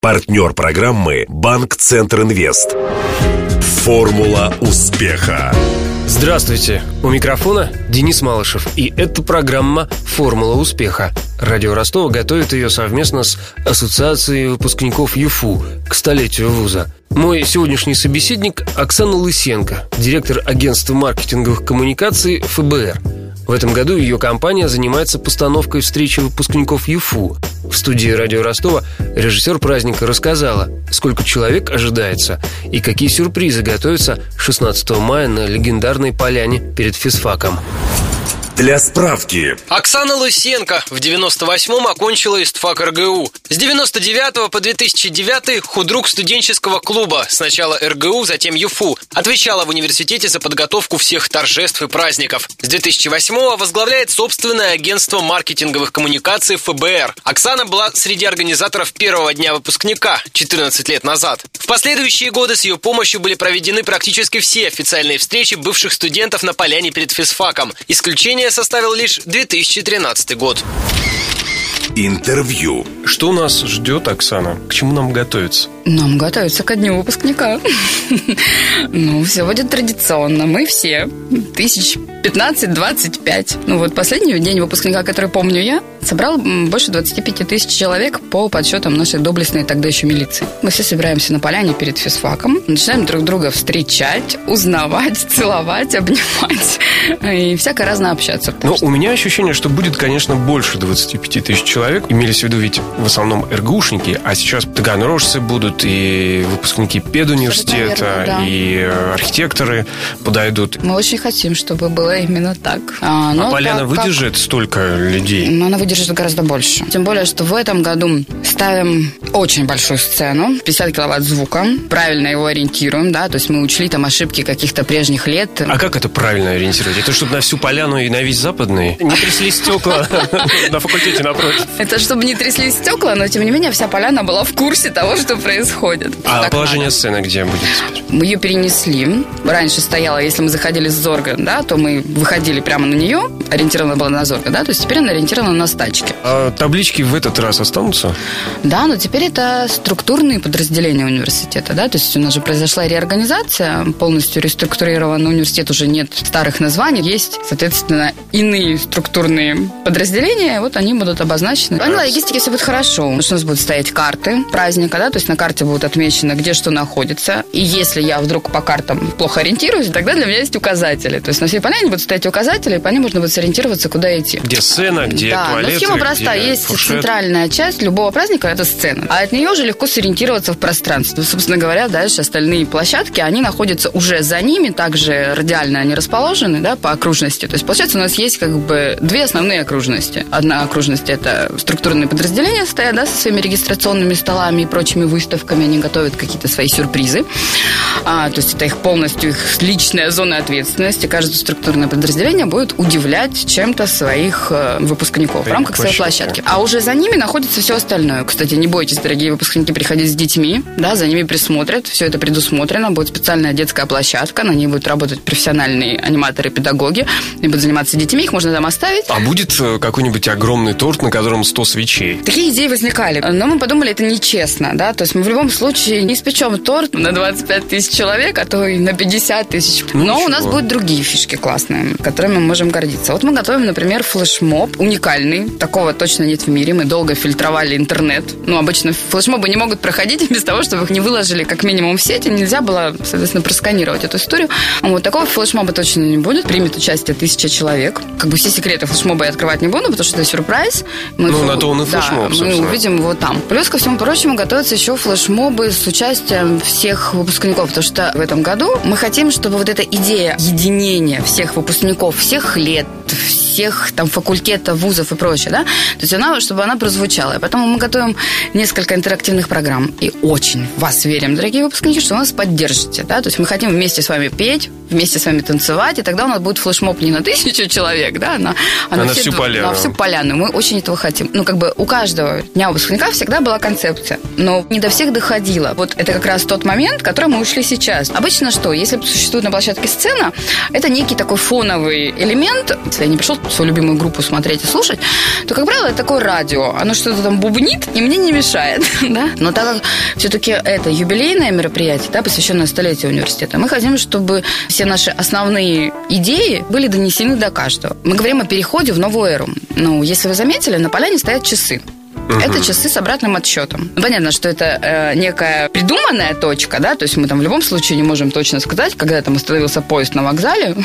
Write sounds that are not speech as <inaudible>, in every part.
Партнер программы «Банк Центр Инвест». Формула успеха. Здравствуйте! У микрофона Денис Малышев, и это программа «Формула успеха». Радио Ростова готовит ее совместно с Ассоциацией выпускников ЮФУ к столетию вуза. Мой сегодняшний собеседник Оксана Лысенко, директор агентства маркетинговых коммуникаций ФБР. В этом году ее компания занимается постановкой встречи выпускников ЮФУ. В студии радио Ростова режиссер праздника рассказала, сколько человек ожидается и какие сюрпризы готовятся 16 мая на легендарной поляне перед физфаком. Для справки. Оксана Лысенко в 98-м окончила ИСТФАК РГУ. С 99 по 2009 худрук студенческого клуба. Сначала РГУ, затем ЮФУ. Отвечала в университете за подготовку всех торжеств и праздников. С 2008 возглавляет собственное агентство маркетинговых коммуникаций ФБР. Оксана была среди организаторов первого дня выпускника 14 лет назад. В последующие годы с ее помощью были проведены практически все официальные встречи бывших студентов на поляне перед физфаком. Исключение составил лишь 2013 год. Интервью. Что нас ждет, Оксана? К чему нам готовиться? Нам готовиться ко дню выпускника. Ну, все будет традиционно. Мы все. Тысяч 15-25. Ну, вот последний день выпускника, который помню я, собрал больше 25 тысяч человек по подсчетам нашей доблестной тогда еще милиции. Мы все собираемся на поляне перед физфаком, начинаем друг друга встречать, узнавать, <laughs> целовать, обнимать <laughs> и всяко разно общаться. Ну, у меня ощущение, что будет, конечно, больше 25 тысяч человек. Имелись в виду ведь в основном РГУшники, а сейчас таганрожцы будут и выпускники педуниверситета, да. и архитекторы подойдут. Мы очень хотим, чтобы было именно так. А, а поляна как, выдержит как... столько людей? Ну, она выдержит гораздо больше. Тем более, что в этом году ставим очень большую сцену, 50 киловатт звука, правильно его ориентируем, да, то есть мы учли там ошибки каких-то прежних лет. А как это правильно ориентировать? Это чтобы на всю поляну и на весь западный? Не тряслись стекла <laughs> на факультете напротив? Это чтобы не тряслись стекла, но тем не менее вся поляна была в курсе того, что происходит. А положение сцены где будет? Мы ее перенесли. Раньше стояла, если мы заходили с Зорга, да, то мы выходили прямо на нее, ориентирована была на Зорга, да, то есть теперь она ориентирована на стачки. А таблички в этот раз останутся? Да, но теперь это структурные подразделения университета, да, то есть у нас же произошла реорганизация, полностью реструктурирован университет, уже нет старых названий, есть, соответственно, иные структурные подразделения, вот они будут обозначены. В плане логистики все будет хорошо, потому что у нас будут стоять карты праздника, да, то есть на карте будет отмечено, где что находится, и если я вдруг по картам плохо ориентируюсь, тогда для меня есть указатели, то есть на всей поляне будут стоять указатели, и по ним можно будет сориентироваться, куда идти. Где сцена, где да, туалеты, но схема простая. Есть фуршет. центральная часть любого праздника – это сцена. А от нее уже легко сориентироваться в пространстве. Собственно говоря, дальше остальные площадки, они находятся уже за ними, также радиально они расположены, да, по окружности. То есть, получается, у нас есть как бы две основные окружности. Одна окружность – это структурные подразделения стоят, да, со своими регистрационными столами и прочими выставками. Они готовят какие-то свои сюрпризы. А, то есть, это их полностью их личная зона ответственности. Каждое структурное подразделение будет удивлять чем-то своих э, выпускников в рамках своей площадки. А уже за ними находится все остальное. Кстати, не бойтесь, дорогие выпускники, приходить с детьми, да, за ними присмотрят, все это предусмотрено, будет специальная детская площадка, на ней будут работать профессиональные аниматоры, педагоги, и будут заниматься детьми, их можно там оставить. А будет э, какой-нибудь огромный торт, на котором 100 свечей? Такие идеи возникали, но мы подумали, это нечестно, да, то есть мы в любом случае не испечем торт на 25 тысяч человек, а то и на 50 тысяч. Ну, но ничего. у нас будут другие фишки классные, которыми мы можем гордиться. Вот мы готовим, например, флешмоб уникальный, такого точно нет в мире. Мы долго фильтровали интернет. Ну, обычно флешмобы не могут проходить <laughs> без того, чтобы их не выложили как минимум в сети. Нельзя было, соответственно, просканировать эту историю. Вот такого флешмоба точно не будет. Примет участие тысяча человек. Как бы все секреты флешмоба я открывать не буду, потому что это сюрприз. Мы ну, на то он и флешмоб, да, мы увидим его там. Плюс, ко всему прочему, готовятся еще флешмобы с участием всех выпускников, потому что в этом году мы хотим, чтобы вот эта идея единения всех выпускников, всех лет, всех там факультетов, вузов и прочее, да, то есть она, чтобы она прозвучала. И поэтому мы готовим несколько интерактивных программ. И очень вас верим, дорогие выпускники, что вы нас поддержите, да, то есть мы хотим вместе с вами петь, вместе с вами танцевать, и тогда у нас будет флешмоб не на тысячу человек, да, а на, а на, на всю поляну. На всю поляну. Мы очень этого хотим. Ну, как бы у каждого дня выпускника всегда была концепция, но не до всех доходила. Вот это как раз тот момент, который мы ушли сейчас. Обычно что? Если существует на площадке сцена, это некий такой фоновый элемент. Если я не пришел свою любимую группу смотреть и слушать, то, как правило, это такое радио. Оно что-то там бубнит и мне не мешает. <laughs> да? Но так как все-таки это юбилейное мероприятие, да, посвященное столетию университета, мы хотим, чтобы все наши основные идеи были донесены до каждого. Мы говорим о переходе в новую эру. Ну, если вы заметили, на поляне стоят часы. Угу. Это часы с обратным отсчетом. Понятно, что это э, некая придуманная точка, да, то есть мы там в любом случае не можем точно сказать, когда там остановился поезд на вокзале,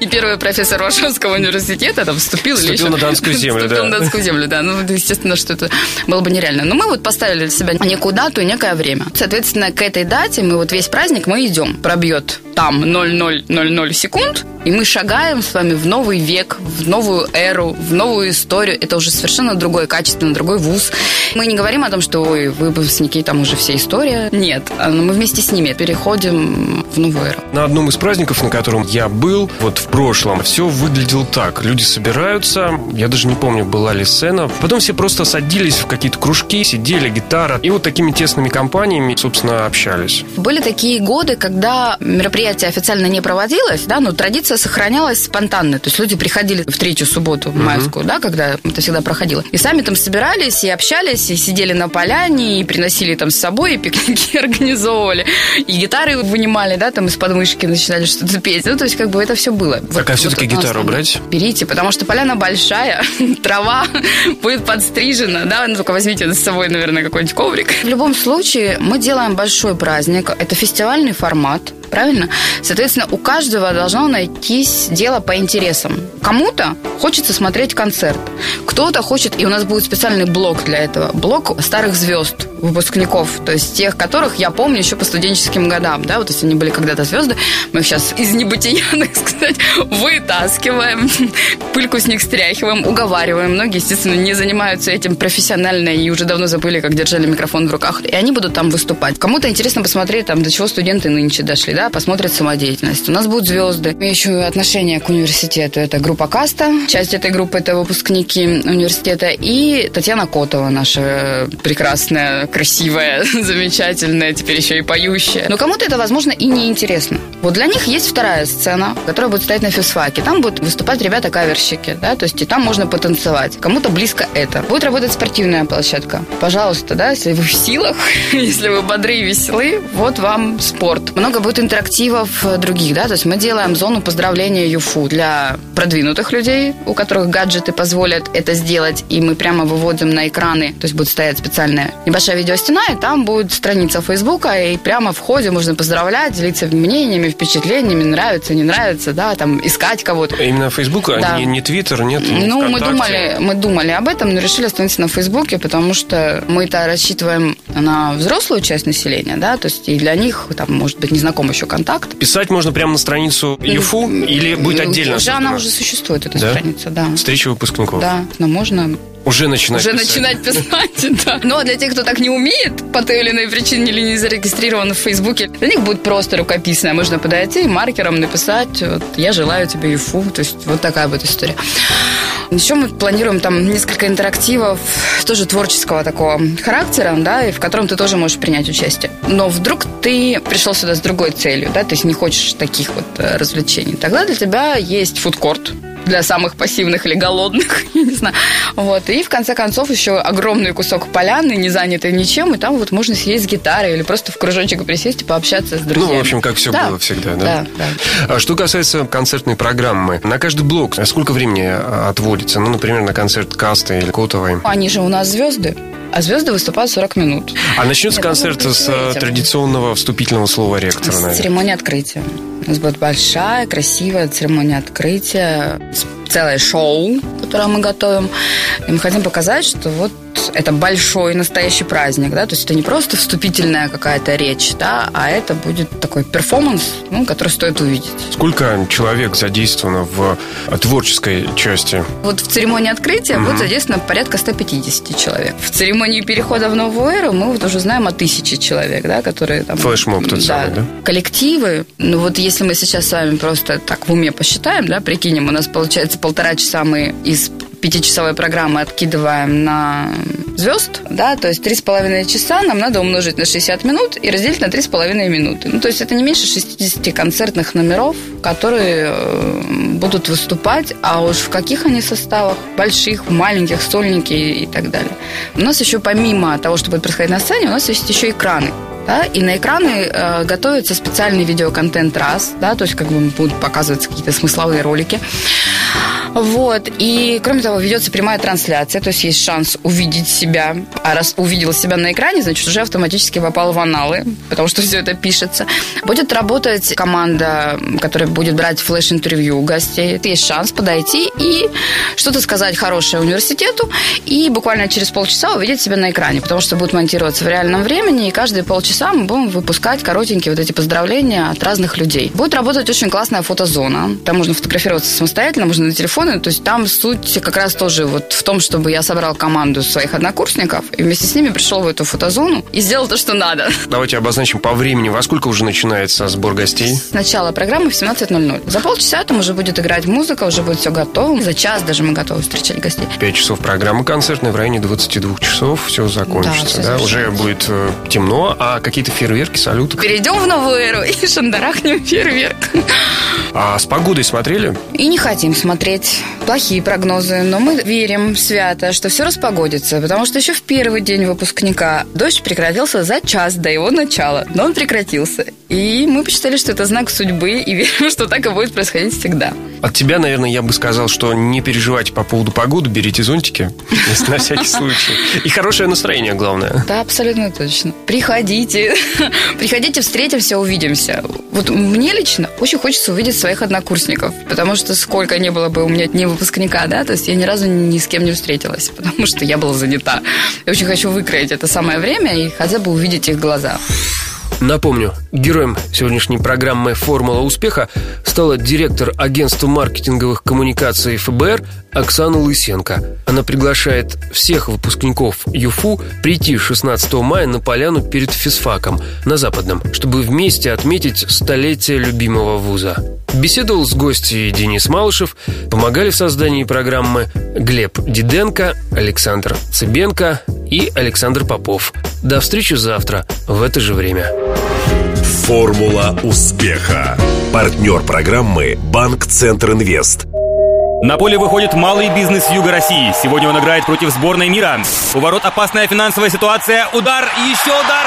и первый профессор Варшавского университета там вступил или еще... на Донскую землю, да. на Донскую землю, да. Ну, естественно, что это было бы нереально. Но мы вот поставили для себя некую дату и некое время. Соответственно, к этой дате мы вот весь праздник мы идем. Пробьет там 0000 секунд, и мы шагаем с вами в новый век, в новую эру, в новую историю. Это уже совершенно другое качество, другой вуз. Мы не говорим о том, что ой, выпускники, там уже вся история. Нет, а, но мы вместе с ними переходим в новую эру. На одном из праздников, на котором я был, вот в прошлом, все выглядело так. Люди собираются, я даже не помню, была ли сцена. Потом все просто садились в какие-то кружки, сидели, гитара. И вот такими тесными компаниями, собственно, общались. Были такие годы, когда мероприятие официально не проводилось, да, но традиция сохранялась спонтанно. То есть люди приходили в третью субботу майскую, да, когда это всегда проходило. И сами там собирались и общались, и сидели на поляне, и приносили там с собой, и пикники <laughs> организовывали, и гитары вынимали, да, там из подмышки начинали что-то петь. Ну, то есть как бы это все было. Так, вот, а все-таки вот гитару брать? Берите, потому что поляна большая, <laughs> трава <laughs> будет подстрижена, да, ну, только возьмите с собой, наверное, какой-нибудь коврик. В любом случае, мы делаем большой праздник. Это фестивальный формат правильно? Соответственно, у каждого должно найтись дело по интересам. Кому-то хочется смотреть концерт, кто-то хочет, и у нас будет специальный блок для этого, блок старых звезд, выпускников, то есть тех, которых я помню еще по студенческим годам, да, вот если они были когда-то звезды, мы их сейчас из небытия, <laughs> так сказать, вытаскиваем, <laughs> пыльку с них стряхиваем, уговариваем. Многие, естественно, не занимаются этим профессионально и уже давно забыли, как держали микрофон в руках, и они будут там выступать. Кому-то интересно посмотреть, там, до чего студенты нынче дошли, да, посмотрят самодеятельность. У нас будут звезды. Еще отношение к университету. Это группа Каста. Часть этой группы это выпускники университета. И Татьяна Котова, наша прекрасная, красивая, <laughs> замечательная, теперь еще и поющая. Но кому-то это, возможно, и не интересно. Вот для них есть вторая сцена, которая будет стоять на физфаке. Там будут выступать ребята-каверщики, да, то есть и там можно потанцевать. Кому-то близко это. Будет работать спортивная площадка. Пожалуйста, да, если вы в силах, <laughs> если вы бодры и веселы, вот вам спорт. Много будет интерактивов других, да, то есть мы делаем зону поздравления ЮФУ для продвинутых людей, у которых гаджеты позволят это сделать, и мы прямо выводим на экраны, то есть будет стоять специальная небольшая видеостена, и там будет страница Фейсбука, и прямо в ходе можно поздравлять, делиться мнениями, впечатлениями, нравится, не нравится, да, там искать кого-то. Именно Facebook, а да. а не Твиттер, нет? Ну, мы думали, мы думали об этом, но решили остановиться на Фейсбуке, потому что мы-то рассчитываем на взрослую часть населения, да, то есть и для них, там, может быть, незнаком еще контакт. Писать можно прямо на страницу ЮФУ или будет отдельно? Уже она уже существует, эта да? страница, да. Встреча выпускников. Да, но можно уже начинать Уже писать. начинать писать, <laughs> да. Но для тех, кто так не умеет, по той или иной причине или не зарегистрирован в Фейсбуке, для них будет просто рукописное. Можно подойти и маркером написать, вот, я желаю тебе ИФУ. То есть вот такая вот история. Еще мы планируем там несколько интерактивов, тоже творческого такого характера, да, и в котором ты тоже можешь принять участие. Но вдруг ты пришел сюда с другой целью, да, то есть не хочешь таких вот э, развлечений. Тогда для тебя есть фудкорт, для самых пассивных или голодных, <laughs> я не знаю. Вот. И в конце концов еще огромный кусок поляны, не занятый ничем, и там вот можно сидеть с гитарой или просто в кружочек присесть и пообщаться с друзьями. Ну, в общем, как все да. было всегда, да? Да, да. А что касается концертной программы, на каждый блок сколько времени отводится? Ну, например, на концерт Каста или Котовой? Они же у нас звезды. А звезды выступают 40 минут. А начнется концерт с э, традиционного вступительного слова ректора, С церемонии открытия. У нас будет большая, красивая церемония открытия, целое шоу, которое мы готовим. И мы хотим показать, что вот это большой настоящий праздник, да, то есть это не просто вступительная какая-то речь, да, а это будет такой перформанс, ну, который стоит увидеть. Сколько человек задействовано в творческой части? Вот в церемонии открытия угу. будет задействовано порядка 150 человек. В церемонии перехода в новую эру мы вот уже знаем о тысяче человек, да, которые там... Флешмоб тот да, самый, да? Коллективы. Ну вот если мы сейчас с вами просто так в уме посчитаем, да, прикинем, у нас получается полтора часа мы из пятичасовой программы откидываем на звезд, да, то есть 3,5 часа нам надо умножить на 60 минут и разделить на 3,5 минуты. Ну, то есть это не меньше 60 концертных номеров, которые э, будут выступать, а уж в каких они составах, больших, маленьких, сольники и так далее. У нас еще помимо того, что будет происходить на сцене, у нас есть еще экраны да, и на экраны э, готовится специальный видеоконтент раз, да, то есть как бы будут показываться какие-то смысловые ролики. Вот. И, кроме того, ведется прямая трансляция, то есть есть шанс увидеть себя. А раз увидел себя на экране, значит, уже автоматически попал в аналы, потому что <laughs> все это пишется. Будет работать команда, которая будет брать флеш-интервью у гостей. Есть шанс подойти и что-то сказать хорошее университету, и буквально через полчаса увидеть себя на экране, потому что будет монтироваться в реальном времени, и каждые полчаса мы будем выпускать коротенькие вот эти поздравления от разных людей. Будет работать очень классная фотозона. Там можно фотографироваться самостоятельно, можно на телефон телефоны. То есть там суть как раз тоже вот в том, чтобы я собрал команду своих однокурсников и вместе с ними пришел в эту фотозону и сделал то, что надо. Давайте обозначим по времени. Во сколько уже начинается сбор гостей? Начало программы в 17.00. За полчаса там уже будет играть музыка, уже будет все готово. За час даже мы готовы встречать гостей. Пять часов программы концертной, в районе 22 часов все закончится. Да, да? Уже будет э, темно, а какие-то фейерверки, салюты? Перейдем в новую эру и <laughs> шандарахнем фейерверк. А с погодой смотрели? И не хотим смотреть быть плохие прогнозы, но мы верим свято, что все распогодится, потому что еще в первый день выпускника дождь прекратился за час до его начала, но он прекратился. И мы посчитали, что это знак судьбы, и <laughs> верим, что так и будет происходить всегда. От тебя, наверное, я бы сказал, что не переживайте по поводу погоды, берите зонтики, <laughs> на всякий случай. И хорошее настроение, главное. Да, абсолютно точно. Приходите, <laughs> приходите, встретимся, увидимся. Вот мне лично очень хочется увидеть своих однокурсников, потому что сколько не было бы у меня дней выпускника, да, то есть я ни разу ни с кем не встретилась, <laughs> потому что я была занята. Я очень хочу выкроить это самое время и хотя бы увидеть их глаза. Напомню, героем сегодняшней программы «Формула успеха» стала директор агентства маркетинговых коммуникаций ФБР Оксана Лысенко. Она приглашает всех выпускников ЮФУ прийти 16 мая на поляну перед физфаком на Западном, чтобы вместе отметить столетие любимого вуза. Беседовал с гостьей Денис Малышев, помогали в создании программы Глеб Диденко, Александр Цыбенко и Александр Попов. До встречи завтра в это же время. Формула успеха. Партнер программы «Банк Центр Инвест». На поле выходит малый бизнес Юга России. Сегодня он играет против сборной мира. У ворот опасная финансовая ситуация. Удар еще удар.